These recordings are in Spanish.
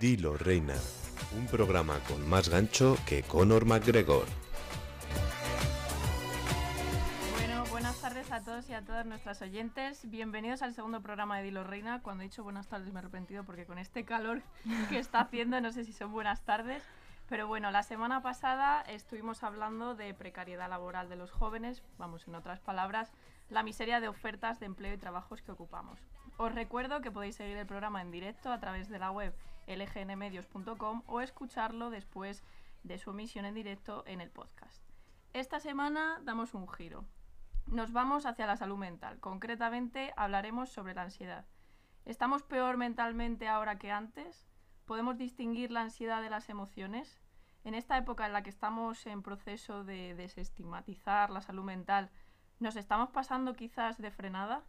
Dilo Reina, un programa con más gancho que Conor McGregor. Bueno, buenas tardes a todos y a todas nuestras oyentes. Bienvenidos al segundo programa de Dilo Reina. Cuando he dicho buenas tardes me he arrepentido porque con este calor que está haciendo no sé si son buenas tardes. Pero bueno, la semana pasada estuvimos hablando de precariedad laboral de los jóvenes, vamos, en otras palabras, la miseria de ofertas de empleo y trabajos que ocupamos. Os recuerdo que podéis seguir el programa en directo a través de la web lgnmedios.com o escucharlo después de su emisión en directo en el podcast. Esta semana damos un giro. Nos vamos hacia la salud mental. Concretamente hablaremos sobre la ansiedad. ¿Estamos peor mentalmente ahora que antes? ¿Podemos distinguir la ansiedad de las emociones? En esta época en la que estamos en proceso de desestigmatizar la salud mental, ¿nos estamos pasando quizás de frenada?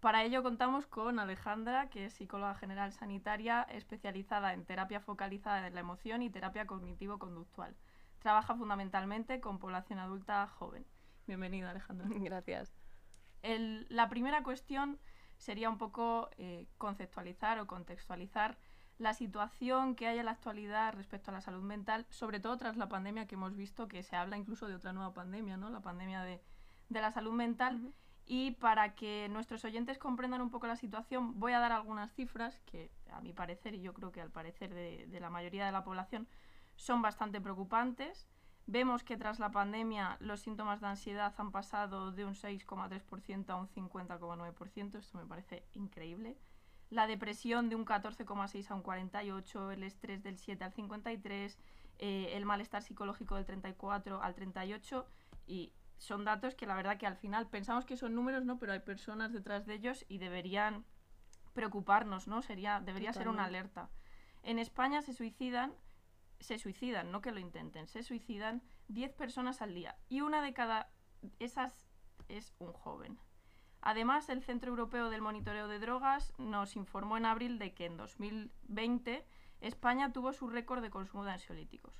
Para ello contamos con Alejandra, que es psicóloga general sanitaria especializada en terapia focalizada en la emoción y terapia cognitivo-conductual. Trabaja fundamentalmente con población adulta joven. Bienvenida, Alejandra. Gracias. El- la primera cuestión sería un poco eh, conceptualizar o contextualizar la situación que hay en la actualidad respecto a la salud mental, sobre todo tras la pandemia que hemos visto que se habla incluso de otra nueva pandemia, ¿no? La pandemia de, de la salud mental. Y para que nuestros oyentes comprendan un poco la situación, voy a dar algunas cifras que, a mi parecer, y yo creo que al parecer de, la mayoría de la población, son bastante preocupantes. Vemos que tras la pandemia los síntomas de ansiedad han pasado de un 6,3% a un 50,9%. Esto me parece increíble. La depresión de un 14,6 a un 48, el estrés del 7 al 53, eh, el malestar psicológico del 34 al 38 y son datos que la verdad que al final pensamos que son números, ¿no? Pero hay personas detrás de ellos y deberían preocuparnos, ¿no? Sería, debería ser una alerta. En España se suicidan, se suicidan, no que lo intenten, se suicidan 10 personas al día y una de cada esas es un joven. Además, el Centro Europeo del Monitoreo de Drogas nos informó en abril de que en 2020 España tuvo su récord de consumo de ansiolíticos.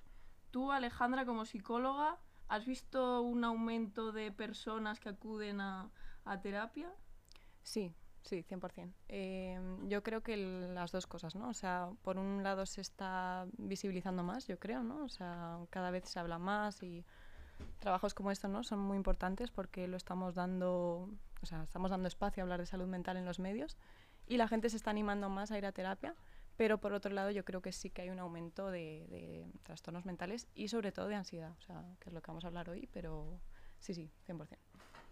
Tú, Alejandra, como psicóloga, ¿has visto un aumento de personas que acuden a, a terapia? Sí, sí, 100%. Eh, yo creo que las dos cosas, ¿no? O sea, por un lado se está visibilizando más, yo creo, ¿no? O sea, cada vez se habla más y trabajos como estos, ¿no? Son muy importantes porque lo estamos dando, o sea, estamos dando espacio a hablar de salud mental en los medios y la gente se está animando más a ir a terapia. Pero por otro lado, yo creo que sí que hay un aumento de, de trastornos mentales y sobre todo de ansiedad, o sea, que es lo que vamos a hablar hoy, pero sí, sí, 100%.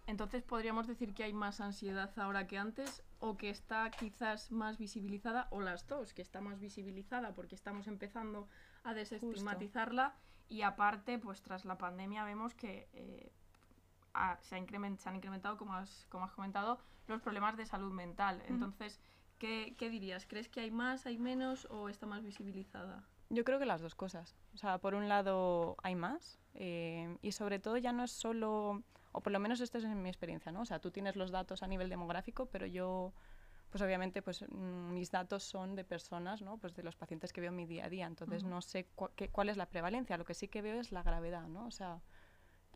Entonces, ¿podríamos decir que hay más ansiedad ahora que antes o que está quizás más visibilizada o las dos, que está más visibilizada porque estamos empezando a desestigmatizarla y aparte, pues tras la pandemia vemos que eh, ha- se, ha se han incrementado, como has, como has comentado, los problemas de salud mental. Entonces, ¿qué, qué dirías? ¿Crees que hay más, hay menos o está más visibilizada? Yo creo que las dos cosas. O sea, por un lado hay más eh, y sobre todo ya no es solo, o por lo menos esto es en mi experiencia, ¿no? O sea, tú tienes los datos a nivel demográfico, pero yo, pues obviamente, pues mm, mis datos son de personas, ¿no? Pues de los pacientes que veo en mi día a día. Entonces Ujú. no sé cua- qué- cuál es la prevalencia. Lo que sí que veo es la gravedad, ¿no? O sea,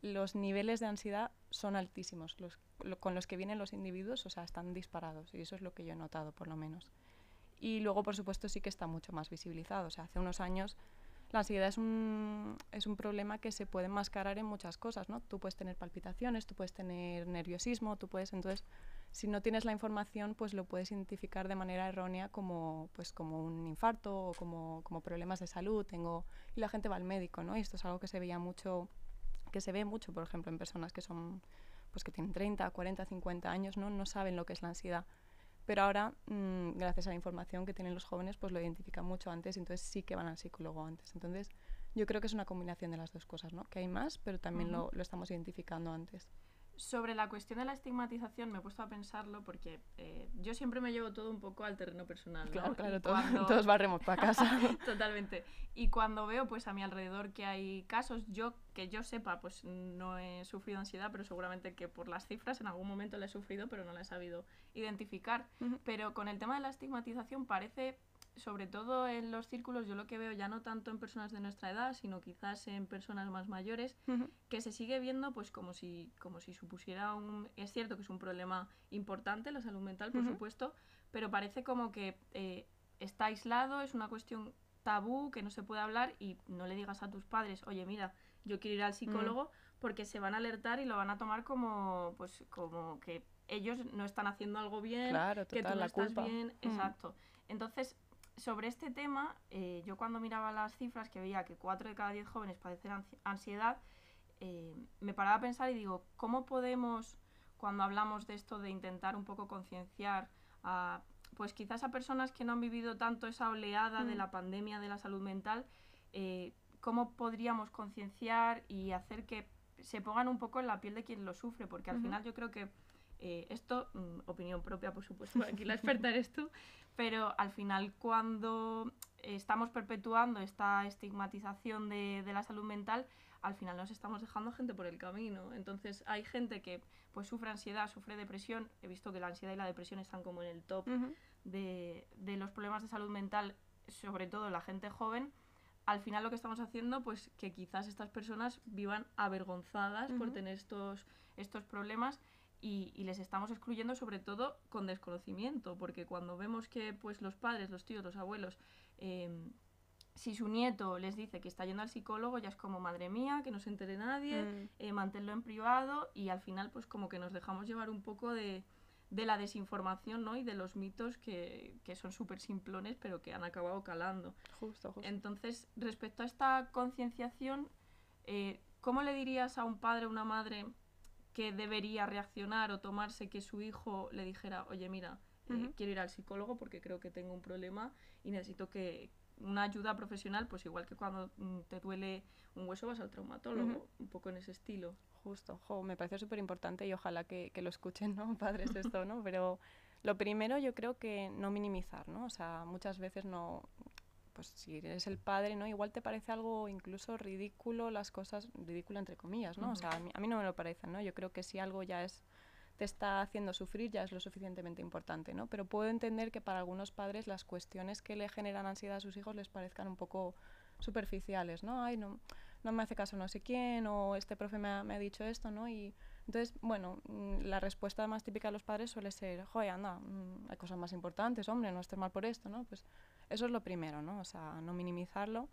los niveles de ansiedad son altísimos. Con los que vienen los individuos, o sea, están disparados. Y eso es lo que yo he notado, por lo menos. Y luego, por supuesto, sí que está mucho más visibilizado. O sea, hace unos años la ansiedad es un, es un problema que se puede enmascarar en muchas cosas, ¿no? Tú puedes tener palpitaciones, tú puedes tener nerviosismo, tú puedes... Entonces, si no tienes la información, pues lo puedes identificar de manera errónea como, pues, como un infarto o como, como problemas de salud. Tengo, y la gente va al médico, ¿no? Y esto es algo que se veía mucho, que se ve mucho, por ejemplo, en personas que son, pues que tienen 30, 40, 50 años, ¿no? No saben lo que es la ansiedad. Pero ahora, mm, gracias a la información que tienen los jóvenes, pues lo identifican mucho antes entonces sí que van al psicólogo antes. Entonces, yo creo que es una combinación de las dos cosas, ¿no? Que hay más, pero también lo, lo estamos identificando antes. Sobre la cuestión de la estigmatización me he puesto a pensarlo porque eh, yo siempre me llevo todo un poco al terreno personal. ¿no? Claro, claro, todos, cuando- todos barremos para casa. Totalmente. Y cuando veo pues a mi alrededor que hay casos, yo que yo sepa, pues no he sufrido ansiedad, pero seguramente que por las cifras en algún momento la he sufrido, pero no la he sabido identificar. Pero con el tema de la estigmatización parece, sobre todo en los círculos, yo lo que veo ya no tanto en personas de nuestra edad, sino quizás en personas más mayores, que se sigue viendo pues como si como si supusiera un es cierto que es un problema importante la salud mental por supuesto pero parece como que eh, está aislado es una cuestión tabú, que no se puede hablar y no le digas a tus padres, oye, mira, yo quiero ir al psicólogo, porque se van a alertar y lo van a tomar como, pues, como que ellos no están haciendo algo bien, Claro, que tú no la estás culpa. bien. Mm. Exacto. Entonces, sobre este tema, eh, yo cuando miraba las cifras que veía que 4 de cada 10 jóvenes padecen ansi- ansiedad, eh, me paraba a pensar y digo, ¿cómo podemos, cuando hablamos de esto de intentar un poco concienciar a, pues quizás a personas que no han vivido tanto esa oleada de Mm. la pandemia de la salud mental, eh, cómo podríamos concienciar y hacer que se pongan un poco en la piel de quien lo sufre? Porque al final yo creo que eh, esto, mm, opinión propia, por supuesto, aquí la experta eres tú, pero al final cuando estamos perpetuando esta estigmatización de, de la salud mental, al final nos estamos dejando gente por el camino. Entonces hay gente que pues sufre ansiedad, sufre depresión. He visto que la ansiedad y la depresión están como en el top Ujú. de, de los problemas de salud mental, sobre todo la gente joven. Al final lo que estamos haciendo, pues que quizás estas personas vivan avergonzadas por Ujú. tener estos, estos problemas y, y les estamos excluyendo sobre todo con desconocimiento, porque cuando vemos que pues los padres, los tíos, los abuelos, em, si su nieto les dice que está yendo al psicólogo, ya es como, madre mía, que no se entere nadie, Mm. eh, manténlo en privado y al final pues como que nos dejamos llevar un poco de, de la desinformación ¿no? y de los mitos que, que son súper simplones pero que han acabado calando. Justo, justo. Entonces, respecto a esta concienciación, eh, ¿cómo le dirías a un padre o una madre que debería reaccionar o tomarse que su hijo le dijera, oye, mira, eh, quiero ir al psicólogo porque creo que tengo un problema y necesito que una ayuda profesional, pues igual que cuando mm, te duele un hueso vas al traumatólogo, un poco en ese estilo. Justo, jo, me parece súper importante y ojalá que, que lo escuchen, ¿no? Padres esto, ¿no? Pero lo primero yo creo que no minimizar, ¿no? O sea, muchas veces no, pues si eres el padre, ¿no? Igual te parece algo incluso ridículo las cosas, ridículo entre comillas, ¿no? O sea, a mí, a mí no me lo parece, ¿no? Yo creo que si algo ya es te está haciendo sufrir ya es lo suficientemente importante, ¿no? Pero puedo entender que para algunos padres las cuestiones que le generan ansiedad a sus hijos les parezcan un poco superficiales, ¿no? Ay, no, no me hace caso no sé quién, o este profe me ha, me ha dicho esto, ¿no? Y entonces, bueno, mm, la respuesta más típica de los padres suele ser, joder, anda, mm, hay cosas más importantes, hombre, no estés mal por esto, ¿no? Pues eso es lo primero, ¿no? O sea, no minimizarlo.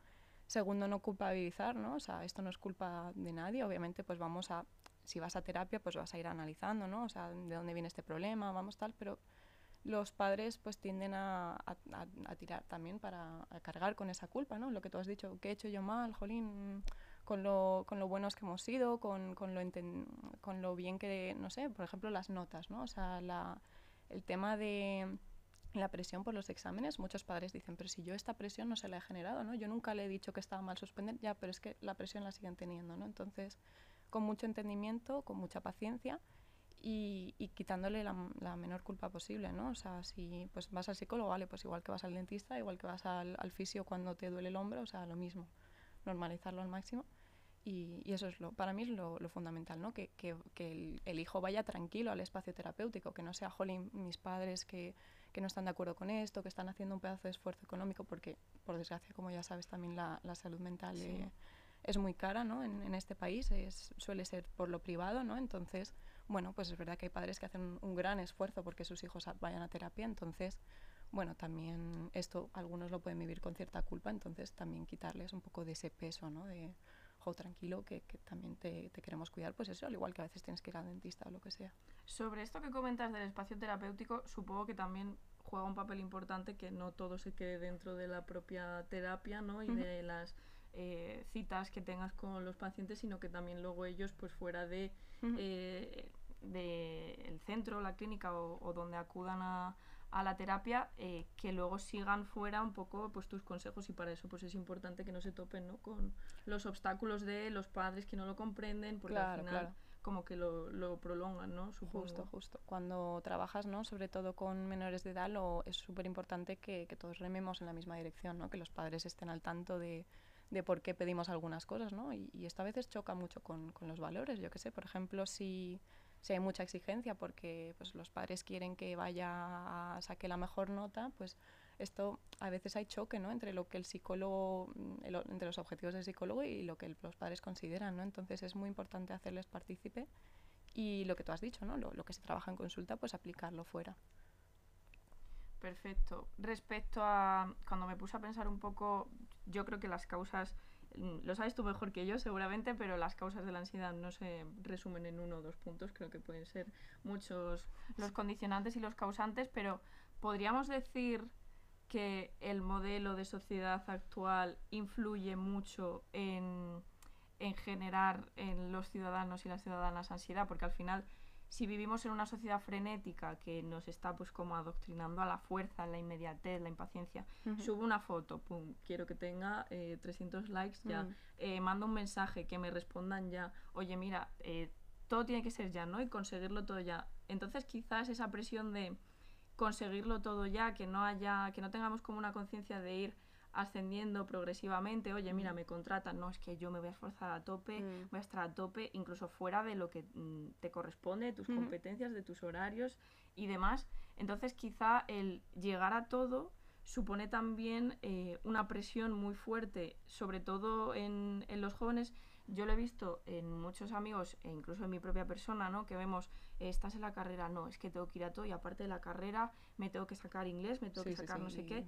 Segundo, no culpabilizar, ¿no? O sea, esto no es culpa de nadie, obviamente, pues vamos a, si vas a terapia, pues vas a ir analizando, ¿no? O sea, de dónde viene este problema, vamos tal, pero los padres pues tienden a, tirar también para cargar con esa culpa, ¿no? Lo que tú has dicho, ¿qué he hecho yo mal, Jolín? Con lo, con lo buenos que hemos sido, con, con, lo con lo bien que, no sé, por ejemplo, las notas, ¿no? O sea, la, el tema de la presión por los exámenes, muchos padres dicen, pero si yo esta presión no se la he generado, ¿no? Yo nunca le he dicho que estaba mal suspender, ya, pero es que la presión la siguen teniendo, ¿no? Entonces, con mucho entendimiento, con mucha paciencia y, quitándole la, la menor culpa posible, ¿no? O sea, si pues vas al psicólogo, vale, pues igual que vas al dentista, igual que vas al, fisio cuando te duele el hombro, o sea, lo mismo, normalizarlo al máximo. Y, eso es lo, para mí lo, fundamental, ¿no? Que, que, que el, el hijo vaya tranquilo al espacio terapéutico, que no sea, jolín, mis padres que, que no están de acuerdo con esto, que están haciendo un pedazo de esfuerzo económico, porque por desgracia, como ya sabes, también la, la salud mental Sí. eh, es muy cara, ¿no? En, en este país es, suele ser por lo privado, ¿no? Entonces, bueno, pues es verdad que hay padres que hacen un, un gran esfuerzo porque sus hijos a- vayan a terapia, entonces, bueno, también esto algunos lo pueden vivir con cierta culpa, entonces también quitarles un poco de ese peso, ¿no? De, jo, tranquilo, que, que también te, te queremos cuidar, pues eso, al igual que a veces tienes que ir al dentista o lo que sea. Sobre esto que comentas del espacio terapéutico, supongo que también juega un papel importante que no todo se quede dentro de la propia terapia, ¿no? Y de las eh, citas que tengas con los pacientes, sino que también luego ellos, pues fuera de, eh, de el centro, la clínica o, o donde acudan a, a la terapia, eh, que luego sigan fuera un poco pues tus consejos y para eso pues es importante que no se topen ¿no? con los obstáculos de los padres que no lo comprenden, porque Claro, al final claro. Como que lo, lo prolongan, ¿no? Supongo. Justo, justo. Cuando trabajas, ¿no? Sobre todo con menores de edad, lo, es súper importante que, que todos rememos en la misma dirección, ¿no? Que los padres estén al tanto de, de por qué pedimos algunas cosas, ¿no? Y, y esto a veces choca mucho con, con los valores. Yo qué sé, por ejemplo, si, si hay mucha exigencia porque pues, los padres quieren que vaya a saque la mejor nota, pues esto a veces hay choque, ¿no? Entre lo que el psicólogo, mm, el entre los objetivos del psicólogo y lo que el- los padres consideran, ¿no? Entonces es muy importante hacerles partícipe y lo que tú has dicho, ¿no? Lo, lo que se trabaja en consulta, pues aplicarlo fuera. Perfecto. Respecto a cuando me puse a pensar un poco, yo creo que las causas, mm, lo sabes tú mejor que yo seguramente, pero las causas de la ansiedad no se resumen en uno o dos puntos, creo que pueden ser muchos los condicionantes y los causantes, pero podríamos decir que el modelo de sociedad actual influye mucho en, en generar en los ciudadanos y las ciudadanas ansiedad, porque al final si vivimos en una sociedad frenética que nos está pues como adoctrinando a la fuerza, la inmediatez, la impaciencia, subo una foto, pum, quiero que tenga 300 eh, likes ya, mm. eh, mando un mensaje, que me respondan ya, oye mira, eh, todo tiene que ser ya, ¿no? Y conseguirlo todo ya. Entonces quizás esa presión de conseguirlo todo ya, que no haya, que no tengamos como una conciencia de ir ascendiendo progresivamente, oye, mira, me contratan, no, es que yo me voy a esforzar a tope, mm. voy a estar a tope, incluso fuera de lo que mm, te corresponde, tus competencias, de tus horarios y demás. Entonces, quizá el llegar a todo supone también eh, una presión muy fuerte, sobre todo en, en los jóvenes, yo lo he visto en muchos amigos e incluso en mi propia persona, ¿no? Que vemos, estás en la carrera, no, es que tengo que ir a todo y aparte de la carrera me tengo que sacar inglés, me tengo que sacar no sé qué.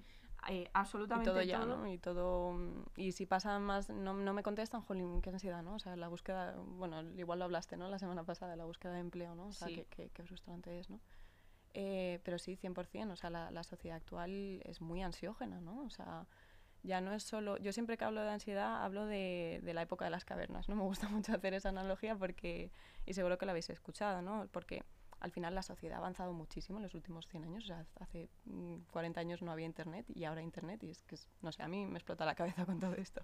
Eh, absolutamente y todo ya, ¿no? Y todo... Y si pasa más, no, no me contestan, jolín, qué ansiedad, ¿no? O sea, la búsqueda, bueno, igual lo hablaste, ¿no? La semana pasada, la búsqueda de empleo, ¿no? O sea, qué, qué, qué, frustrante es, ¿no? Eh, pero sí, 100%, o sea, la, la sociedad actual es muy ansiógena, ¿no? O sea, ya no es solo... Yo siempre que hablo de ansiedad hablo de, de, la época de las cavernas, ¿no? Me gusta mucho hacer esa analogía porque... Y seguro que la habéis escuchado, ¿no? Porque al final la sociedad ha avanzado muchísimo en los últimos 100 años. O sea, hace 40 mm, años no había Internet y ahora Internet y es que, no sé, a mí me explota la cabeza con todo esto.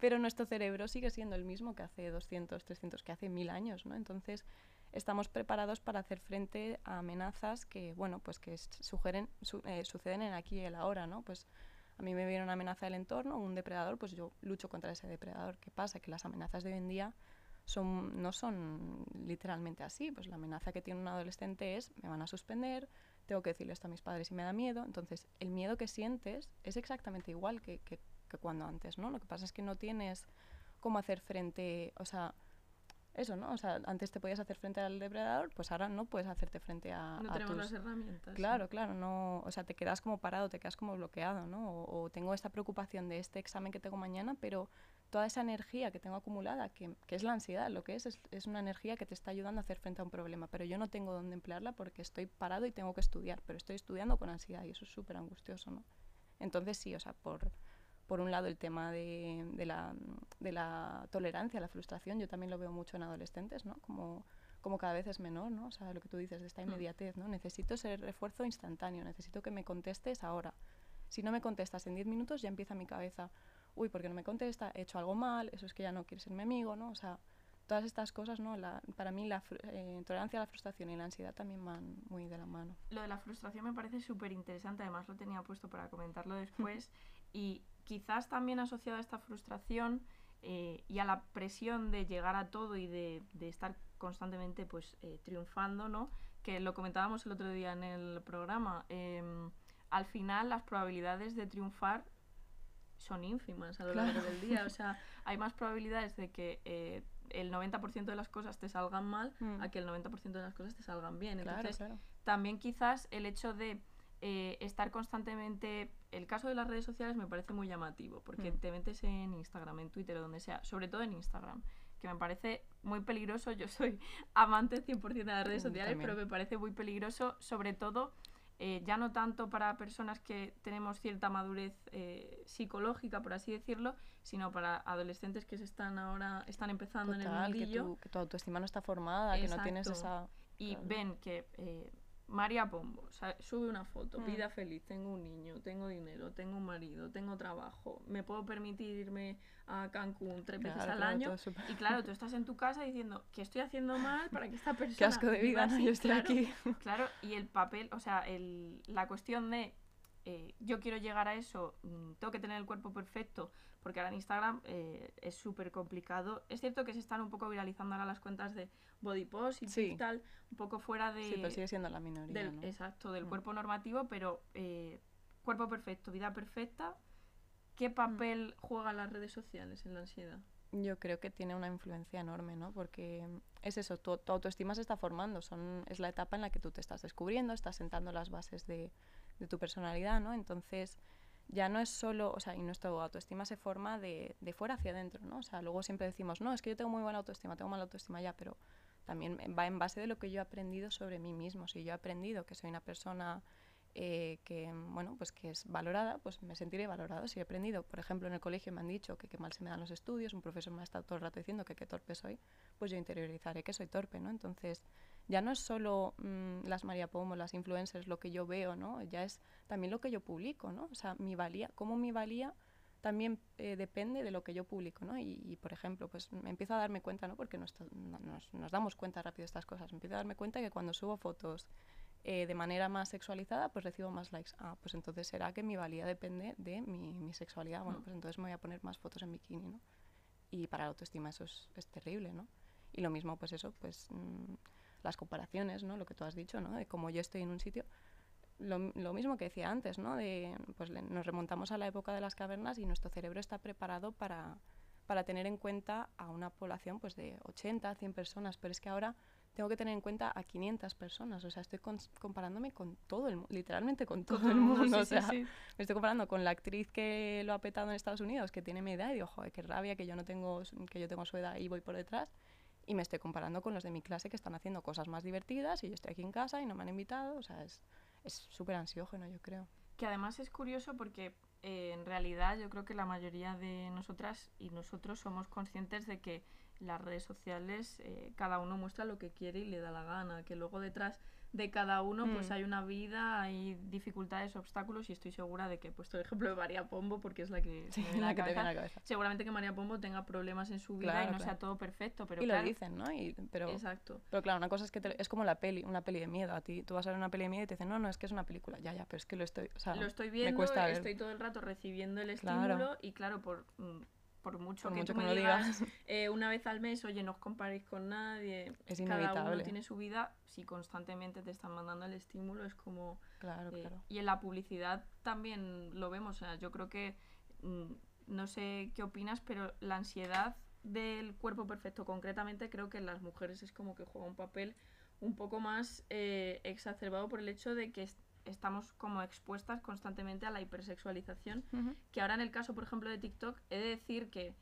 Pero nuestro cerebro sigue siendo el mismo que hace 200, 300, que hace 1000 años, ¿no? Entonces estamos preparados para hacer frente a amenazas que, bueno, pues que sugeren, eh, suceden en aquí y el ahora, ¿no? Pues a mí me viene una amenaza del entorno, un depredador, pues yo lucho contra ese depredador. ¿Qué pasa? Que las amenazas de hoy en día son, no son literalmente así. Pues la amenaza que tiene un adolescente es, me van a suspender, tengo que decirle esto a mis padres y me da miedo. Entonces, el miedo que sientes es exactamente igual que, que, que cuando antes, ¿no? Lo que pasa es que no tienes cómo hacer frente, o sea, eso, ¿no? O sea, antes te podías hacer frente al depredador, pues ahora no puedes hacerte frente a. No tenemos las herramientas. Claro, claro, no. O sea, te quedas como parado, te quedas como bloqueado, ¿no? O, tengo esta preocupación de este examen que tengo mañana, pero toda esa energía que tengo acumulada, que, que es la ansiedad, lo que es, es, es, una energía que te está ayudando a hacer frente a un problema, pero yo no tengo dónde emplearla porque estoy parado y tengo que estudiar, pero estoy estudiando con ansiedad y eso es súper angustioso, ¿no? Entonces sí, o sea, por por un lado el tema de, de, la, de, la, tolerancia, la frustración, yo también lo veo mucho en adolescentes, ¿no? Como, como cada vez es menor, ¿no? O sea, lo que tú dices de esta hmm. inmediatez, ¿no? Necesito ese refuerzo instantáneo, necesito que me contestes ahora. Si no me contestas en 10 minutos ya empieza mi cabeza, uy, ¿por qué no me contesta? He hecho algo mal, eso es que ya no quieres ser mi amigo, ¿no? O sea, todas estas cosas, ¿no? La, para mí la eh, tolerancia a la frustración y la ansiedad también van muy de la mano. Lo de la frustración me parece súper interesante, además lo tenía puesto para comentarlo después y quizás también asociado a esta frustración eh, y a la presión de llegar a todo y de, de estar constantemente pues eh, triunfando, ¿no? Que lo comentábamos el otro día en el programa. Em, al final las probabilidades de triunfar son ínfimas a lo largo del día. O sea, hay más probabilidades de que eh, el 90% de las cosas te salgan mal mm. a que el 90% de las cosas te salgan bien. Entonces, también quizás el hecho de eh, estar constantemente... El caso de las redes sociales me parece muy llamativo, porque mm. te metes en Instagram, en Twitter o donde sea, sobre todo en Instagram, que me parece muy peligroso. Yo soy amante 100% de las redes sociales, pero me parece muy peligroso, sobre todo eh, ya no tanto para personas que tenemos cierta madurez eh, psicológica, por así decirlo, sino para adolescentes que se están ahora están empezando en el mundillo. Que tu, que autoestima no está formada, que no tienes esa... Y ven que María Pombo sube una foto, mm. vida feliz, tengo un niño, tengo dinero, tengo un marido, tengo trabajo, me puedo permitir irme a Cancún tres veces al año. Y claro, tú estás en tu casa diciendo que estoy haciendo mal para que esta persona. Qué asco de vida, ¿no? yo estoy aquí. Claro, y el papel, o sea, el, la cuestión de eh, yo quiero llegar a eso, mm, tengo que tener el cuerpo perfecto, porque ahora en Instagram eh, es súper complicado. Es cierto que se están un poco viralizando ahora las cuentas de body positive y tal, un poco fuera de... Sí, pero sigue siendo la minoría, del, Exacto, del mm. cuerpo normativo, pero eh, cuerpo perfecto, vida perfecta, ¿qué mm. papel juegan las redes sociales en la ansiedad? Yo creo que tiene una influencia enorme, ¿no? Porque es eso, tu, tu autoestima se está formando, son, es la etapa en la que tú te estás descubriendo, estás sentando las bases de, de tu personalidad, ¿no? Entonces, ya no es solo, o sea, y nuestra autoestima se forma de, de, fuera hacia adentro, ¿no? O sea, luego siempre decimos, no, es que yo tengo muy buena autoestima, tengo mala autoestima ya, pero también va en base de lo que yo he aprendido sobre mí mismo. Si yo he aprendido que soy una persona eh, que, bueno, pues que es valorada, pues me sentiré valorado. Si he aprendido, por ejemplo, en el colegio me han dicho que qué mal se me dan los estudios, un profesor me ha estado todo el rato diciendo que qué torpe soy, pues yo interiorizaré que soy torpe, ¿no? Entonces, ya no es solo mmm, las María Pomo, las influencers, lo que yo veo, ¿no? Ya es también lo que yo publico, ¿no? O sea, mi valía, cómo mi valía también eh, depende de lo que yo publico, ¿no? Y, y, por ejemplo, pues me empiezo a darme cuenta, ¿no? Porque nos, nos, nos, damos cuenta rápido de estas cosas. Me empiezo a darme cuenta que cuando subo fotos eh, de manera más sexualizada, pues recibo más likes. Ah, pues entonces será que mi valía depende de mi, mi sexualidad. Bueno, pues entonces me voy a poner más fotos en bikini, ¿no? Y para la autoestima eso es, es terrible, ¿no? Y lo mismo, pues eso, pues mmm, las comparaciones, ¿no? Lo que tú has dicho, ¿no? De cómo yo estoy en un sitio, lo, lo, mismo que decía antes, ¿no? De, pues le, nos remontamos a la época de las cavernas y nuestro cerebro está preparado para, para tener en cuenta a una población pues de 80, 100 personas, pero es que ahora tengo que tener en cuenta a 500 personas, o sea, estoy con, comparándome con todo el mundo, literalmente con todo, el mundo, sí, o sea, sí, sí. me estoy comparando con la actriz que lo ha petado en Estados Unidos, que tiene mi edad, y digo, joder, qué rabia que yo no tengo, que yo tengo su edad y voy por detrás, y me estoy comparando con los de mi clase que están haciendo cosas más divertidas y yo estoy aquí en casa y no me han invitado, o sea, es es súper ansiógeno, yo creo. Que además es curioso porque eh, en realidad yo creo que la mayoría de nosotras y nosotros somos conscientes de que las redes sociales eh, cada uno muestra lo que quiere y le da la gana, que luego detrás de cada uno mm. pues hay una vida, hay dificultades, obstáculos y estoy segura de que he puesto el ejemplo de María Pombo porque es la que, sí, me la, que te viene a la cabeza. Seguramente que María Pombo tenga problemas en su vida claro, y no claro. sea todo perfecto, pero y claro, lo dicen, ¿no? Y, pero, Exacto. Pero claro, una cosa es que te, es como la peli, una peli de miedo. A ti tú vas a ver una peli de miedo y te dicen, no, no, es que es una película. Ya, ya, pero es que lo estoy, o sea, lo estoy viendo, me cuesta estoy todo el rato recibiendo el estímulo y claro, por mm, por mucho Por que mucho tú que me digas digas. eh, una vez al mes, oye, no os comparéis con nadie, Es cada uno tiene su vida, si constantemente te están mandando el estímulo es como... Claro, eh, claro. Y en la publicidad también lo vemos, o sea, yo creo que, mm, no sé qué opinas, pero la ansiedad del cuerpo perfecto concretamente creo que en las mujeres es como que juega un papel un poco más eh, exacerbado por el hecho de que estamos como expuestas constantemente a la hipersexualización que ahora en el caso, por ejemplo, de TikTok, he de decir que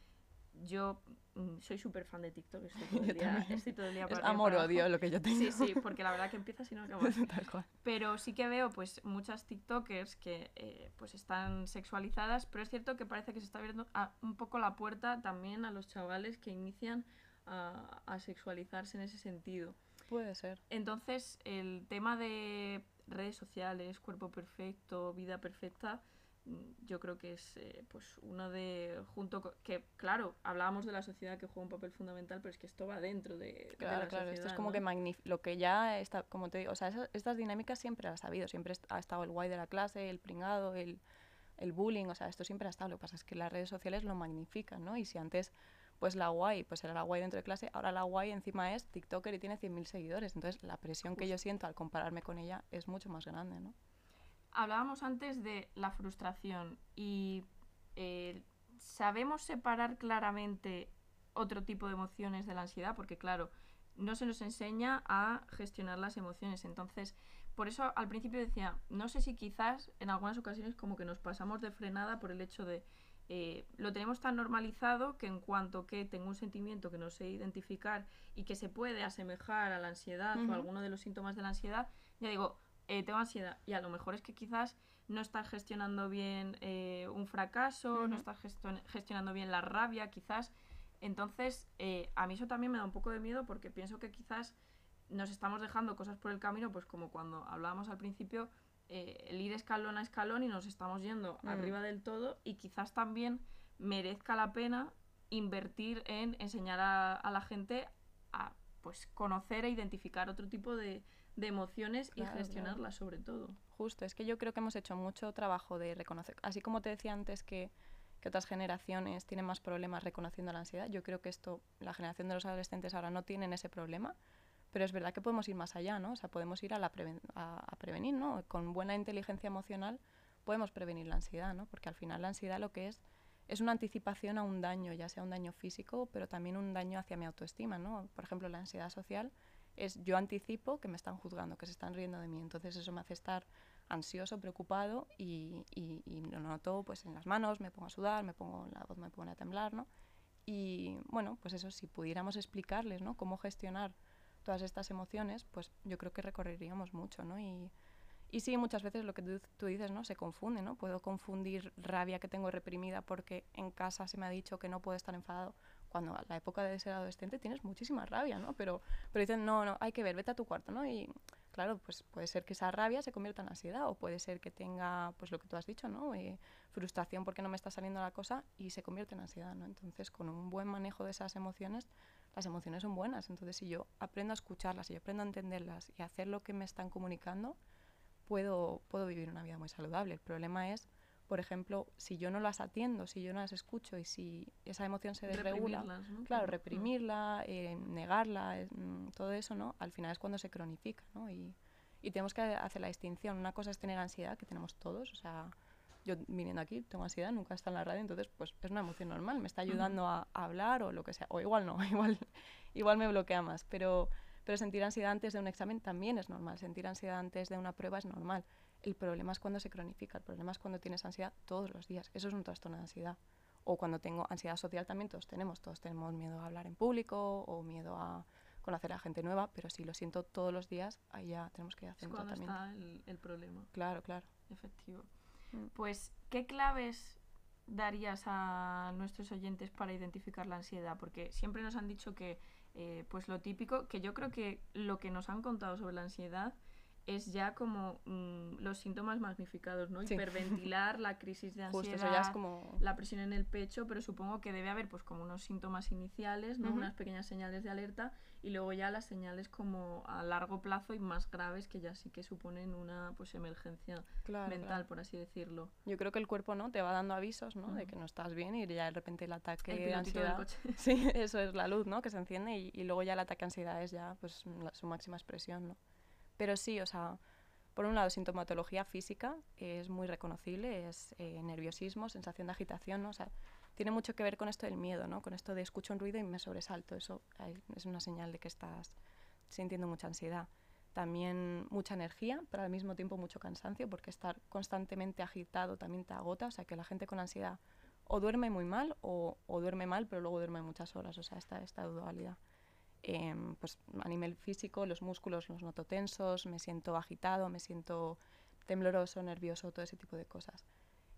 yo mm, soy súper fan de TikTok, estoy todo el día, estoy todo el día Es para amor-odio lo que yo tengo. Sí, sí, porque la verdad que empieza y no acaba. Tal cual. Pero sí que veo pues muchas TikTokers que eh, pues están sexualizadas, pero es cierto que parece que se está abriendo a- un poco la puerta también a los chavales que inician a, a sexualizarse en ese sentido. Puede ser. Entonces, el tema de redes sociales, cuerpo perfecto, vida perfecta, mm, yo creo que es eh, pues uno de junto co- que claro hablábamos de la sociedad que juega un papel fundamental pero es que esto va dentro de, de Claro, la claro, esto es como ¿no? que magnif- lo que ya está, como te digo, o sea, esas- estas dinámicas siempre las ha habido, siempre ha estado el guay de la clase, el pringado, el, el bullying, o sea, esto siempre ha estado, lo que pasa es que las redes sociales lo magnifican, ¿no? Y si antes, pues la guay, pues era la guay dentro de clase, ahora la guay encima es TikToker y tiene 100.000 seguidores, entonces la presión que yo siento al compararme con ella es mucho más grande, ¿no? hablábamos antes de la frustración y eh, sabemos separar claramente otro tipo de emociones de la ansiedad porque claro no se nos enseña a gestionar las emociones. Entonces por eso al principio decía no sé si quizás en algunas ocasiones como que nos pasamos de frenada por el hecho de eh, lo tenemos tan normalizado que en cuanto que tengo un sentimiento que no sé identificar y que se puede asemejar a la ansiedad o a alguno de los síntomas de la ansiedad, ya digo, eh, tengo ansiedad. Y a lo mejor es que quizás no estás gestionando bien eh, un fracaso, no estás gestionando bien la rabia, quizás. Entonces, eh, a mí eso también me da un poco de miedo porque pienso que quizás nos estamos dejando cosas por el camino, pues como cuando hablábamos al principio, eh, el ir escalón a escalón y nos estamos yendo Mm. arriba del todo y quizás también merezca la pena invertir en enseñar a, a la gente a pues conocer e identificar otro tipo de, de emociones Claro, y claro. gestionarlas sobre todo. Justo, es que yo creo que hemos hecho mucho trabajo de reconocer, así como te decía antes que, que otras generaciones tienen más problemas reconociendo la ansiedad, yo creo que esto, la generación de los adolescentes ahora no tienen ese problema, pero es verdad que podemos ir más allá, ¿no? O sea, podemos ir a, la preven- a, prevenir, ¿no? Con buena inteligencia emocional podemos prevenir la ansiedad, ¿no? Porque al final la ansiedad lo que es es una anticipación a un daño, ya sea un daño físico, pero también un daño hacia mi autoestima, ¿no? Por ejemplo, la ansiedad social es yo anticipo que me están juzgando, que se están riendo de mí, entonces eso me hace estar ansioso, preocupado y lo noto pues en las manos, me pongo a sudar, me pongo la voz me pone a temblar, ¿no? Y bueno, pues eso, si pudiéramos explicarles, ¿no? Cómo gestionar todas estas emociones, pues yo creo que recorreríamos mucho, ¿no? Y, y sí, muchas veces lo que tú, tú, dices, ¿no? Se confunde, ¿no? Puedo confundir rabia que tengo reprimida porque en casa se me ha dicho que no puedo estar enfadado. Cuando a la época de ser adolescente tienes muchísima rabia, ¿no? Pero, pero dicen, no, no, hay que ver, vete a tu cuarto, ¿no? Y claro, pues puede ser que esa rabia se convierta en ansiedad o puede ser que tenga, pues lo que tú has dicho, ¿no? Eh, frustración porque no me está saliendo la cosa y se convierte en ansiedad, ¿no? Entonces, con un buen manejo de esas emociones, las emociones son buenas. Entonces, si yo aprendo a escucharlas, si yo aprendo a entenderlas y a hacer lo que me están comunicando, puedo, puedo vivir una vida muy saludable. El problema es, por ejemplo, si yo no las atiendo, si yo no las escucho y si esa emoción se desregula, ¿no? claro, reprimirla, eh, negarla, eh, todo eso, ¿no? Al final es cuando se cronifica, ¿no? Y, y tenemos que hacer la distinción. Una cosa es tener ansiedad, que tenemos todos, o sea, yo viniendo aquí tengo ansiedad, nunca está en la radio, entonces pues es una emoción normal, me está ayudando uh -huh. a, a, hablar o lo que sea, o igual no, igual, igual me bloquea más, pero, pero sentir ansiedad antes de un examen también es normal, sentir ansiedad antes de una prueba es normal. El problema es cuando se cronifica, el problema es cuando tienes ansiedad todos los días, eso es un trastorno de ansiedad. O cuando tengo ansiedad social también todos tenemos, todos tenemos miedo a hablar en público o miedo a conocer a gente nueva, pero si lo siento todos los días, ahí ya tenemos que hacer es un tratamiento. está el, el problema. Claro, claro. Efectivo. Pues, ¿qué claves darías a nuestros oyentes para identificar la ansiedad? Porque siempre nos han dicho que, eh, pues lo típico, que yo creo que lo que nos han contado sobre la ansiedad es ya como mmm, los síntomas magnificados, ¿no? Sí. Hiperventilar, la crisis de ansiedad, Justo, eso ya es como... la presión en el pecho, pero supongo que debe haber pues como unos síntomas iniciales, ¿no? Uh -huh. Unas pequeñas señales de alerta y luego ya las señales como a largo plazo y más graves que ya sí que suponen una pues emergencia claro, mental, claro. por así decirlo. Yo creo que el cuerpo, ¿no? Te va dando avisos, ¿no? Uh -huh. De que no estás bien y ya de repente el ataque el de ansiedad... Sí, eso es la luz, ¿no? Que se enciende y, y luego ya el ataque de ansiedad es ya pues la, su máxima expresión, ¿no? Pero sí, o sea por un lado, sintomatología física es muy reconocible, es eh, nerviosismo, sensación de agitación, ¿no? o sea, tiene mucho que ver con esto del miedo, ¿no? con esto de escucho un ruido y me sobresalto, eso es una señal de que estás sintiendo mucha ansiedad. También mucha energía, pero al mismo tiempo mucho cansancio, porque estar constantemente agitado también te agota, o sea, que la gente con ansiedad o duerme muy mal o, o duerme mal, pero luego duerme muchas horas, o sea, esta, esta dualidad. Eh, pues a nivel físico, los músculos los noto tensos, me siento agitado, me siento tembloroso, nervioso, todo ese tipo de cosas.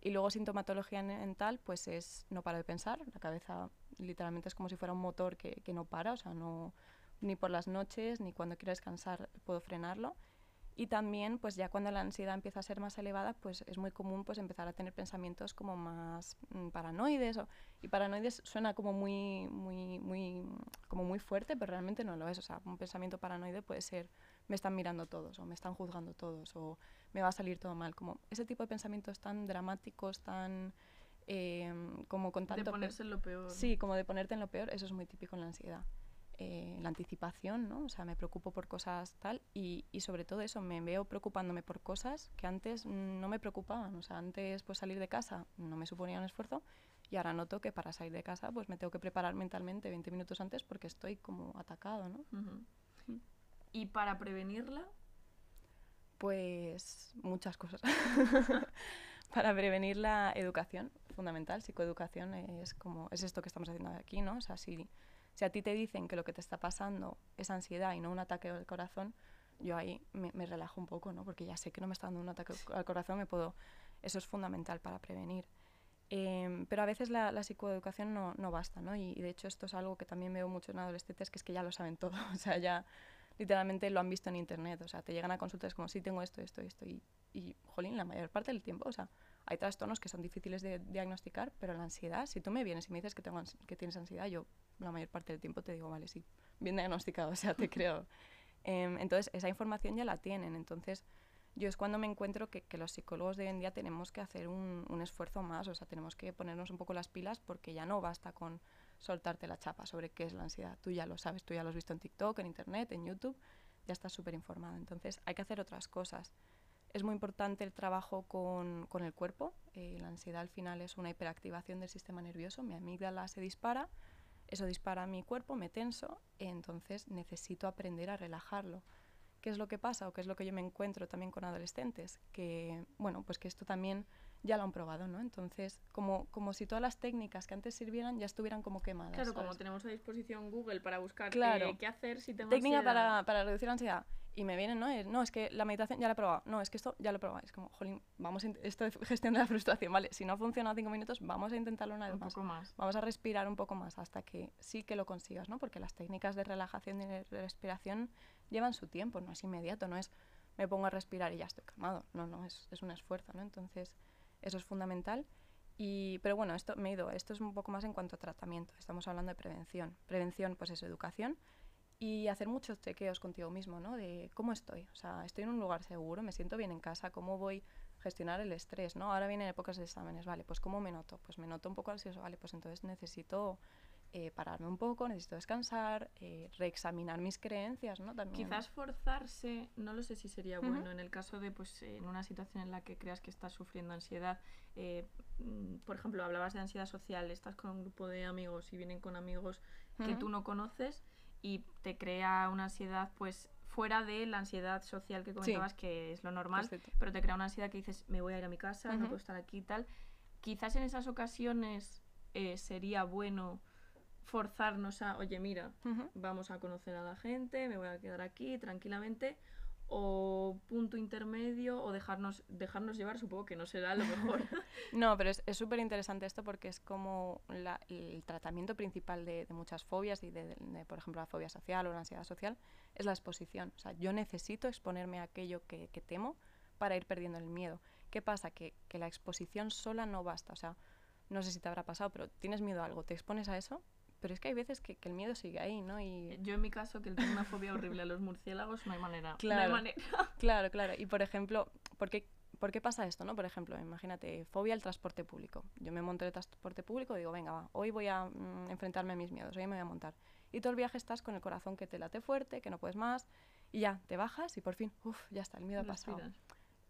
Y luego sintomatología mental, pues es no paro de pensar, la cabeza literalmente es como si fuera un motor que, que no para, o sea, no, ni por las noches, ni cuando quiero descansar puedo frenarlo. Y también, pues ya cuando la ansiedad empieza a ser más elevada, pues es muy común pues empezar a tener pensamientos como más mmm, paranoides. O, y paranoides suena como muy, muy, muy, como muy fuerte, pero realmente no lo es. O sea, un pensamiento paranoide puede ser, me están mirando todos, o me están juzgando todos, o me va a salir todo mal. Como ese tipo de pensamientos tan dramáticos, tan... Eh, como con tanto... De ponerse en lo peor. Sí, como de ponerte en lo peor, eso es muy típico en la ansiedad eh, la anticipación, ¿no? O sea, me preocupo por cosas tal y, y, sobre todo eso, me veo preocupándome por cosas que antes no me preocupaban. O sea, antes pues salir de casa no me suponía un esfuerzo y ahora noto que para salir de casa pues me tengo que preparar mentalmente 20 minutos antes porque estoy como atacado, ¿no? Uh -huh. ¿Y para prevenirla? Pues muchas cosas. para prevenir la educación, fundamental, psicoeducación es como es esto que estamos haciendo aquí, ¿no? O sea, si si a ti te dicen que lo que te está pasando es ansiedad y no un ataque al corazón, yo ahí me, me, relajo un poco, ¿no? Porque ya sé que no me está dando un ataque al corazón, me puedo... Eso es fundamental para prevenir. Eh, pero a veces la, la psicoeducación no, no, basta, ¿no? Y, y, de hecho esto es algo que también veo mucho en adolescentes, que es que ya lo saben todo. O sea, ya literalmente lo han visto en internet. O sea, te llegan a consultas como, sí, tengo esto, esto, esto. Y, y, jolín, la mayor parte del tiempo, o sea, hay trastornos que son difíciles de diagnosticar, pero la ansiedad, si tú me vienes y me dices que, tengo que tienes ansiedad, yo la mayor parte del tiempo te digo, vale, sí, bien diagnosticado, o sea, te creo. Eh, entonces, esa información ya la tienen. Entonces, yo es cuando me encuentro que, que los psicólogos de hoy en día tenemos que hacer un, un, esfuerzo más, o sea, tenemos que ponernos un poco las pilas porque ya no basta con soltarte la chapa sobre qué es la ansiedad. Tú ya lo sabes, tú ya lo has visto en TikTok, en Internet, en YouTube, ya estás súper informado. Entonces, hay que hacer otras cosas. Es muy importante el trabajo con, con el cuerpo. Eh, la ansiedad al final es una hiperactivación del sistema nervioso. Mi amígdala se dispara, eso dispara mi cuerpo, me tenso, entonces necesito aprender a relajarlo. ¿Qué es lo que pasa o qué es lo que yo me encuentro también con adolescentes? Que, bueno, pues que esto también ya lo han probado, ¿no? Entonces, como, como si todas las técnicas que antes sirvieran ya estuvieran como quemadas. Claro, ¿sabes? como tenemos a disposición Google para buscar Claro. qué hacer si tengo Técnica ansiedad. para, para reducir la ansiedad. Y me vienen, ¿no? No, es que la meditación ya la he probado. No, es que esto ya lo he probado. Es como, jolín, vamos a esto de gestión de la frustración, ¿vale? Si no ha funcionado cinco minutos, vamos a intentarlo una vez un más. poco más. Vamos a respirar un poco más hasta que sí que lo consigas, ¿no? Porque las técnicas de relajación y de respiración llevan su tiempo, no es inmediato, no es me pongo a respirar y ya estoy calmado. No, no, es, es un esfuerzo, ¿no? Entonces, eso es fundamental. Y, pero bueno, esto me he ido, esto es un poco más en cuanto a tratamiento. Estamos hablando de prevención. Prevención, pues es educación y hacer muchos chequeos contigo mismo, ¿no? De cómo estoy. O sea, estoy en un lugar seguro, me siento bien en casa, cómo voy a gestionar el estrés, ¿no? Ahora vienen épocas de exámenes, vale, pues ¿cómo me noto? Pues me noto un poco ansioso, vale, pues entonces necesito eh, pararme un poco, necesito descansar, eh, reexaminar mis creencias, ¿no? También. Quizás forzarse, no lo sé si sería bueno en el caso de, pues, en una situación en la que creas que estás sufriendo ansiedad. eh, mm, por ejemplo, hablabas de ansiedad social, estás con un grupo de amigos y vienen con amigos que tú no conoces y te crea una ansiedad, pues, fuera de la ansiedad social que comentabas, que es lo normal, Perfecto. pero te crea una ansiedad que dices, me voy a ir a mi casa, no puedo estar aquí y tal. Quizás en esas ocasiones sería bueno forzarnos a, oye, mira, vamos a conocer a la gente, me voy a quedar aquí tranquilamente, o punto intermedio, o dejarnos, dejarnos llevar, supongo que no será lo mejor. No, pero es súper interesante esto porque es como la- el tratamiento principal de, de muchas fobias y de, de- de, por ejemplo, la fobia social o la ansiedad social es la exposición. O sea, yo necesito exponerme a aquello que, que temo para ir perdiendo el miedo. ¿Qué pasa? Que, que la exposición sola no basta. O sea, no sé si te habrá pasado, pero tienes miedo a algo, te expones a eso, pero es que hay veces que, que el miedo sigue ahí, ¿no? Y, Yo en mi caso, que tengo una fobia horrible a los murciélagos, no hay manera. No Claro. hay manera. Claro, claro. Y por ejemplo, ¿por qué, por qué pasa esto? no? Por ejemplo, imagínate, fobia al transporte público. Yo me monto en el transporte público y digo, venga, va, hoy voy a mm, enfrentarme a mis miedos, hoy me voy a montar. Y todo el viaje estás con el corazón que te late fuerte, que no puedes más, y ya, te bajas y por fin, uff, ya está, el miedo ha pasado.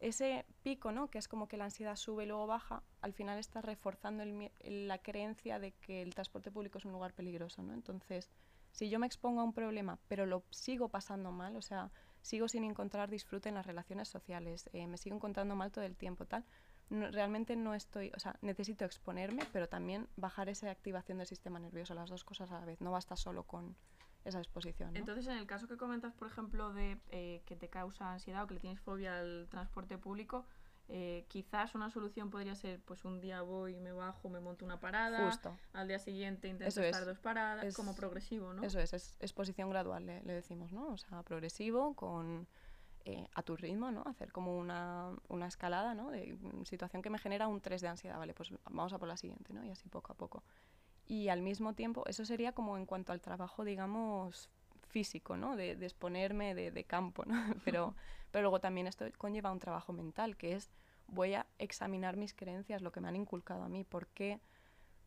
Ese pico, ¿no? Que es como que la ansiedad sube y luego baja, al final estás reforzando el el- la creencia de que el transporte público es un lugar peligroso, ¿no? Entonces, si yo me expongo a un problema, pero lo sigo pasando mal, o sea, sigo sin encontrar disfrute en las relaciones sociales, eh, me sigo encontrando mal todo el tiempo, tal, no- realmente no estoy, o sea, necesito exponerme, pero también bajar esa activación del sistema nervioso, las dos cosas a la vez, no basta solo con esa exposición, ¿no? Entonces, en el caso que comentas, por ejemplo, de eh, que te causa ansiedad o que le tienes fobia al transporte público, eh, quizás una solución podría ser, pues un día voy, me bajo, me monto una parada, Justo. al día siguiente intento Eso es. estar dos paradas, Es- como progresivo, ¿no? Eso es, es exposición gradual, le, le decimos, ¿no? O sea, progresivo, con eh, a tu ritmo, ¿no? Hacer como una, una escalada, ¿no? De mm, situación que me genera un 3 de ansiedad, vale, pues vamos a por la siguiente, ¿no? Y así poco a poco. Y al mismo tiempo, eso sería como en cuanto al trabajo, digamos, físico, ¿no? De, exponerme de, de campo, ¿no? Pero, pero luego también esto conlleva un trabajo mental, que es voy a examinar mis creencias, lo que me han inculcado a mí, por qué,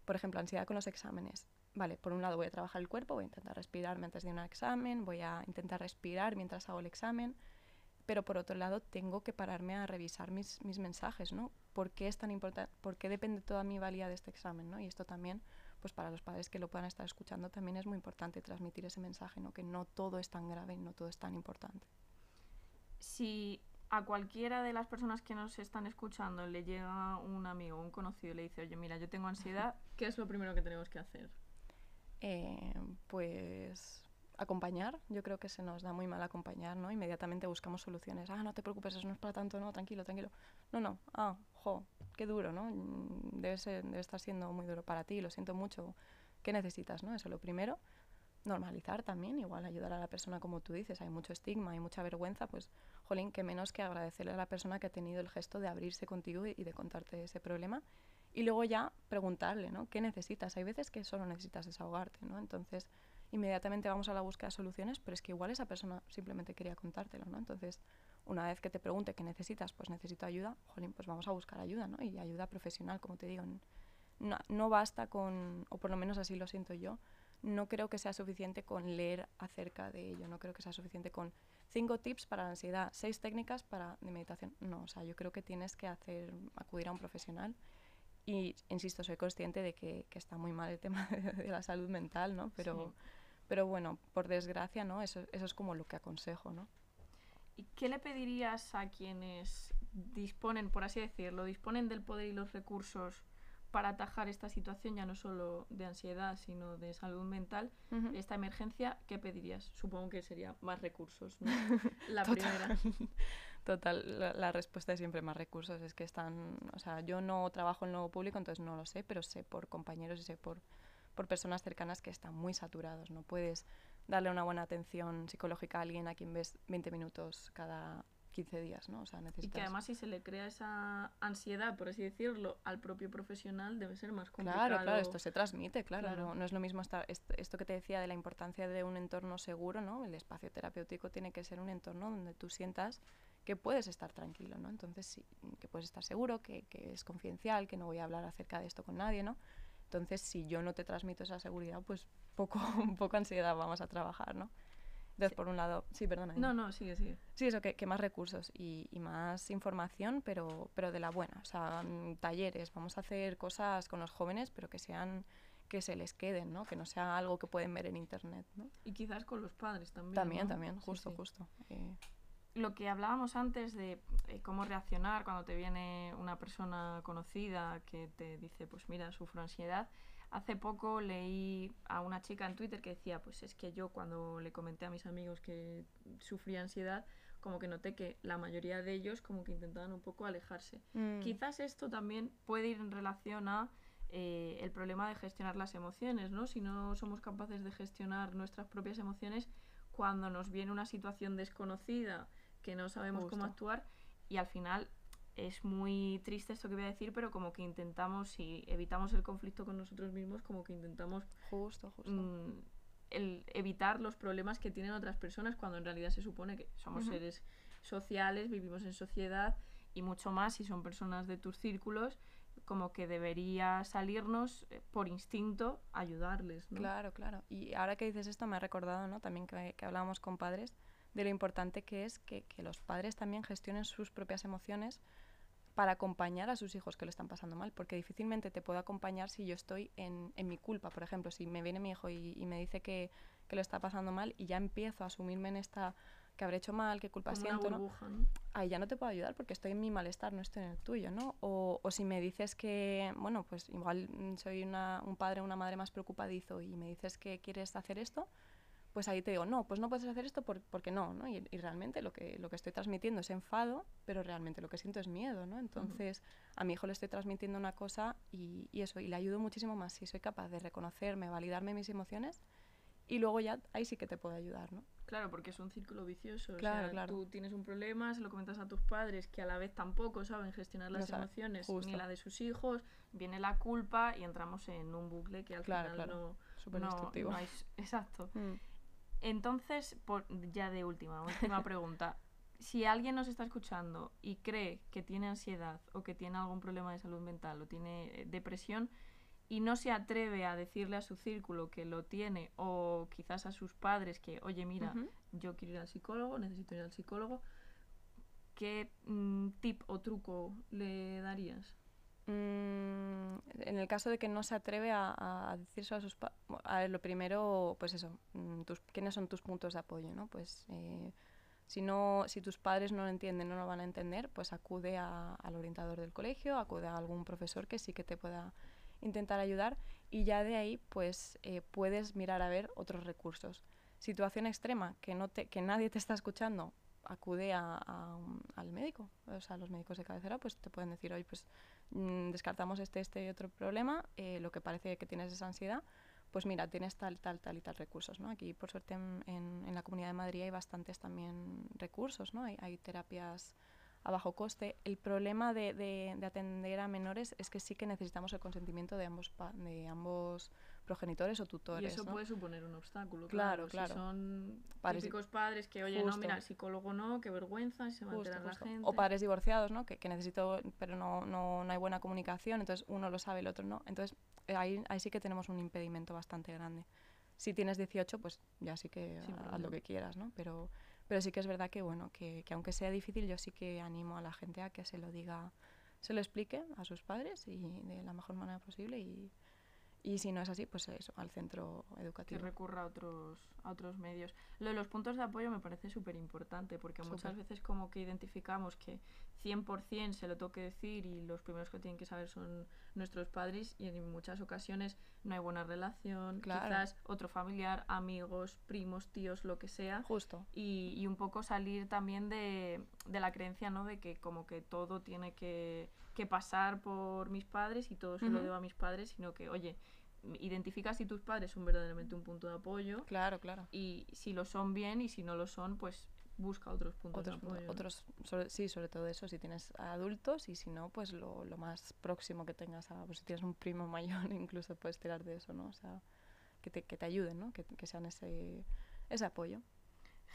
por ejemplo, ansiedad con los exámenes. Vale, por un lado voy a trabajar el cuerpo, voy a intentar respirarme antes de un examen, voy a intentar respirar mientras hago el examen, pero por otro lado tengo que pararme a revisar mis, mis mensajes, ¿no? ¿Por qué es tan importante? ¿Por qué depende toda mi valía de este examen, ¿no? Y esto también, pues para los padres que lo puedan estar escuchando, también es muy importante transmitir ese mensaje, ¿no? Que no todo es tan grave y no todo es tan importante. si a cualquiera de las personas que nos están escuchando le llega un amigo, un conocido y le dice, oye, mira, yo tengo ansiedad, ¿qué es lo primero que tenemos que hacer? Eh, pues acompañar, yo creo que se nos da muy mal acompañar, ¿no? Inmediatamente buscamos soluciones. Ah, no te preocupes, eso no es para tanto, no, tranquilo, tranquilo. No, no, ah, jo, qué duro, ¿no? Mm, Debe, ser, debe estar siendo muy duro para ti, lo siento mucho. ¿Qué necesitas, no? Eso lo primero. Normalizar también, igual ayudar a la persona como tú dices, hay mucho estigma, hay mucha vergüenza, pues, jolín, que menos que agradecerle a la persona que ha tenido el gesto de abrirse contigo y, y de contarte ese problema. Y luego ya preguntarle, ¿no? ¿Qué necesitas? Hay veces que solo necesitas desahogarte, ¿no? Entonces, inmediatamente vamos a la búsqueda de soluciones, pero es que igual esa persona simplemente quería contártelo, ¿no? Entonces, una vez que te pregunte qué necesitas, pues necesito ayuda, jolín, pues vamos a buscar ayuda, ¿no? Y ayuda profesional, como te digo. No, no basta con, o por lo menos así lo siento yo, no creo que sea suficiente con leer acerca de ello, no creo que sea suficiente con cinco tips para la ansiedad, seis técnicas para de meditación. No, o sea, yo creo que tienes que hacer, acudir a un profesional. Y, insisto, soy consciente de que, que está muy mal el tema de, la salud mental, ¿no? Pero, pero bueno, por desgracia, ¿no? Eso, eso es como lo que aconsejo, ¿no? ¿Y qué le pedirías a quienes disponen, por así decirlo, disponen del poder y los recursos para atajar esta situación, ya no solo de ansiedad, sino de salud mental, esta emergencia, ¿qué pedirías? Supongo que sería más recursos, ¿no? La primera. Total, la, respuesta es siempre más recursos. Es que están, o sea, yo no trabajo en lo público, entonces no lo sé, pero sé por compañeros y sé por, por personas cercanas que están muy saturados. No puedes darle una buena atención psicológica a alguien a quien ves 20 minutos cada 15 días, ¿no? O sea, necesitas... Y que además si se le crea esa ansiedad, por así decirlo, al propio profesional debe ser más complicado. Claro, claro, esto se transmite, claro. No, es lo mismo estar, esto, que te decía de la importancia de un entorno seguro, ¿no? El espacio terapéutico tiene que ser un entorno donde tú sientas que puedes estar tranquilo, ¿no? Entonces sí, que puedes estar seguro, que, que es confidencial, que no voy a hablar acerca de esto con nadie, ¿no? Entonces, si yo no te transmito esa seguridad, pues poco, poco ansiedad vamos a trabajar, ¿no? Entonces, por un lado, sí, perdona. No, no, sigue, sigue. Sí, eso, que, que más recursos y, y, más información, pero, pero de la buena. O sea, mm, talleres, vamos a hacer cosas con los jóvenes, pero que sean que se les queden, ¿no? Que no sea algo que pueden ver en internet, ¿no? Y quizás con los padres también. También, también, justo, justo. Eh. Lo que hablábamos antes de eh, cómo reaccionar cuando te viene una persona conocida que te dice, pues mira, sufro ansiedad, Hace poco leí a una chica en Twitter que decía, pues es que yo cuando le comenté a mis amigos que sufría ansiedad, como que noté que la mayoría de ellos como que intentaban un poco alejarse. Mm. Quizás esto también puede ir en relación a eh, el problema de gestionar las emociones, ¿no? Si no somos capaces de gestionar nuestras propias emociones, cuando nos viene una situación desconocida que no sabemos cómo actuar y al final es muy triste esto que voy a decir, pero como que intentamos, si evitamos el conflicto con nosotros mismos, como que intentamos justo, justo. Mm, el evitar los problemas que tienen otras personas cuando en realidad se supone que somos seres sociales, vivimos en sociedad y mucho más si son personas de tus círculos, como que debería salirnos eh, por instinto ayudarles. ¿no? Claro, claro. Y ahora que dices esto me ha recordado ¿no? también que, que hablábamos con padres de lo importante que es que, que los padres también gestionen sus propias emociones para acompañar a sus hijos que lo están pasando mal, porque difícilmente te puedo acompañar si yo estoy en, en mi culpa, por ejemplo, si me viene mi hijo y, y me dice que, que, lo está pasando mal y ya empiezo a asumirme en esta que habré hecho mal, qué culpa siento, burbuja, ¿no? Ahí ya no te puedo ayudar porque estoy en mi malestar, no estoy en el tuyo, ¿no? O, o si me dices que, bueno, pues igual soy una, un padre o una madre más preocupadizo y me dices que quieres hacer esto, pues ahí te digo, no, pues no puedes hacer esto por, porque no, ¿no? Y, y, realmente lo que, lo que estoy transmitiendo es enfado, pero realmente lo que siento es miedo, ¿no? Entonces, uh -huh. a mi hijo le estoy transmitiendo una cosa y, y, eso, y le ayudo muchísimo más si soy capaz de reconocerme, validarme mis emociones y luego ya ahí sí que te puedo ayudar, ¿no? Claro, porque es un círculo vicioso. Claro, o sea, claro. Tú tienes un problema, se lo comentas a tus padres que a la vez tampoco saben gestionar las no emociones ni la de sus hijos, viene la culpa y entramos en un bucle que al claro, final no, no, no hay, exacto. Mm. Entonces, por, ya de última, última pregunta. Si alguien nos está escuchando y cree que tiene ansiedad o que tiene algún problema de salud mental o tiene eh, depresión y no se atreve a decirle a su círculo que lo tiene o quizás a sus padres que, oye, mira, uh -huh. yo quiero ir al psicólogo, necesito ir al psicólogo, ¿qué mm, tip o truco le darías? Mm, en el caso de que no se atreve a, a decirse a sus padres, a lo primero, pues eso, mm, tus, ¿quiénes son tus puntos de apoyo? ¿no? Pues eh, si, no, si tus padres no lo entienden, no lo van a entender, pues acude a, al orientador del colegio, acude a algún profesor que sí que te pueda intentar ayudar y ya de ahí pues eh, puedes mirar a ver otros recursos. Situación extrema, que, no te, que nadie te está escuchando, acude a, a, al médico, o sea, los médicos de cabecera pues te pueden decir, oye, pues mmm, descartamos este, este y otro problema, eh, lo que parece que tienes es ansiedad, pues mira, tienes tal, tal, tal y tal recursos, ¿no? Aquí, por suerte, en, en, en la Comunidad de Madrid hay bastantes también recursos, ¿no? Hay, hay terapias a bajo coste. El problema de, de, de, atender a menores es que sí que necesitamos el consentimiento de ambos, de ambos progenitores o tutores. Y eso ¿no? puede suponer un obstáculo. Claro, claro. claro. Si son padres, típicos padres que, oye, justo. no, mira, el psicólogo no, qué vergüenza, se va a la gente. O padres divorciados, ¿no? Que, que necesito, pero no, no, no hay buena comunicación, entonces uno lo sabe, el otro no. Entonces eh, ahí, ahí sí que tenemos un impedimento bastante grande. Si tienes 18, pues ya sí que sí, haz lo que quieras, ¿no? Pero Pero sí que es verdad que, bueno, que, que aunque sea difícil, yo sí que animo a la gente a que se lo diga, se lo explique a sus padres y de la mejor manera posible y, y si no es así, pues eso, al centro que educativo. recurra a otros, a otros medios. Lo de los puntos de apoyo me parece súper importante porque muchas veces como que identificamos que 100% se lo toque decir y los primeros que tienen que saber son nuestros padres y en muchas ocasiones no hay buena relación, Claro. quizás otro familiar, amigos, primos, tíos, lo que sea. Justo. Y, y un poco salir también de, de la creencia, ¿no? De que como que todo tiene que, que pasar por mis padres y todo se lo Ujú. debo a mis padres, sino que, oye, identifica si tus padres son verdaderamente un punto de apoyo Claro, claro. y si lo son bien y si no lo son, pues busca otros puntos Otros, de apoyo. otros sobre- sí, sobre todo eso, si tienes adultos y si no, pues lo, lo más próximo que tengas, a, pues si tienes un primo mayor, incluso puedes tirar de eso, ¿no? O sea, que te, que te ayuden, ¿no? Que, que sean ese, ese apoyo.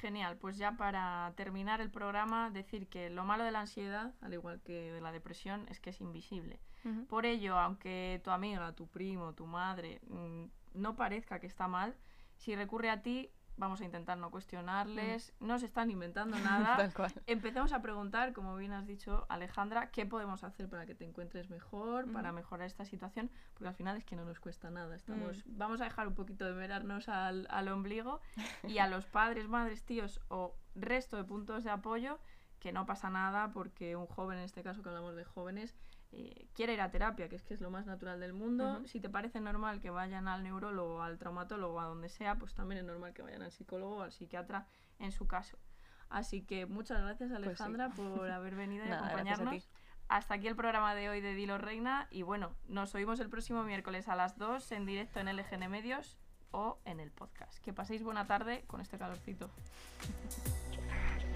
Genial, pues ya para terminar el programa, decir que lo malo de la ansiedad, al igual que de la depresión, es que es invisible. Por ello, aunque tu amiga, tu primo, tu madre mm, no parezca que está mal, si recurre a ti, vamos a intentar no cuestionarles, no se están inventando nada. Tal cual. Empezamos a preguntar, como bien has dicho, Alejandra, qué podemos hacer para que te encuentres mejor, para mejorar esta situación, porque al final es que no nos cuesta nada. Estamos, Mm. Vamos a dejar un poquito de mirarnos al, al ombligo y a los padres, madres, tíos o resto de puntos de apoyo, que no pasa nada porque un joven, en este caso que hablamos de jóvenes, eh, quiere ir a terapia, que es que es lo más natural del mundo. Si te parece normal que vayan al neurólogo, al traumatólogo, a donde sea, pues también es normal que vayan al psicólogo o al psiquiatra en su caso. Así que muchas gracias Pues sí. Alejandra por haber venido y Nada, acompañarnos. Hasta aquí el programa de hoy de Dilo Reina y bueno, nos oímos el próximo miércoles a las 2 en directo en LGN Medios o en el podcast. Que paséis buena tarde con este calorcito.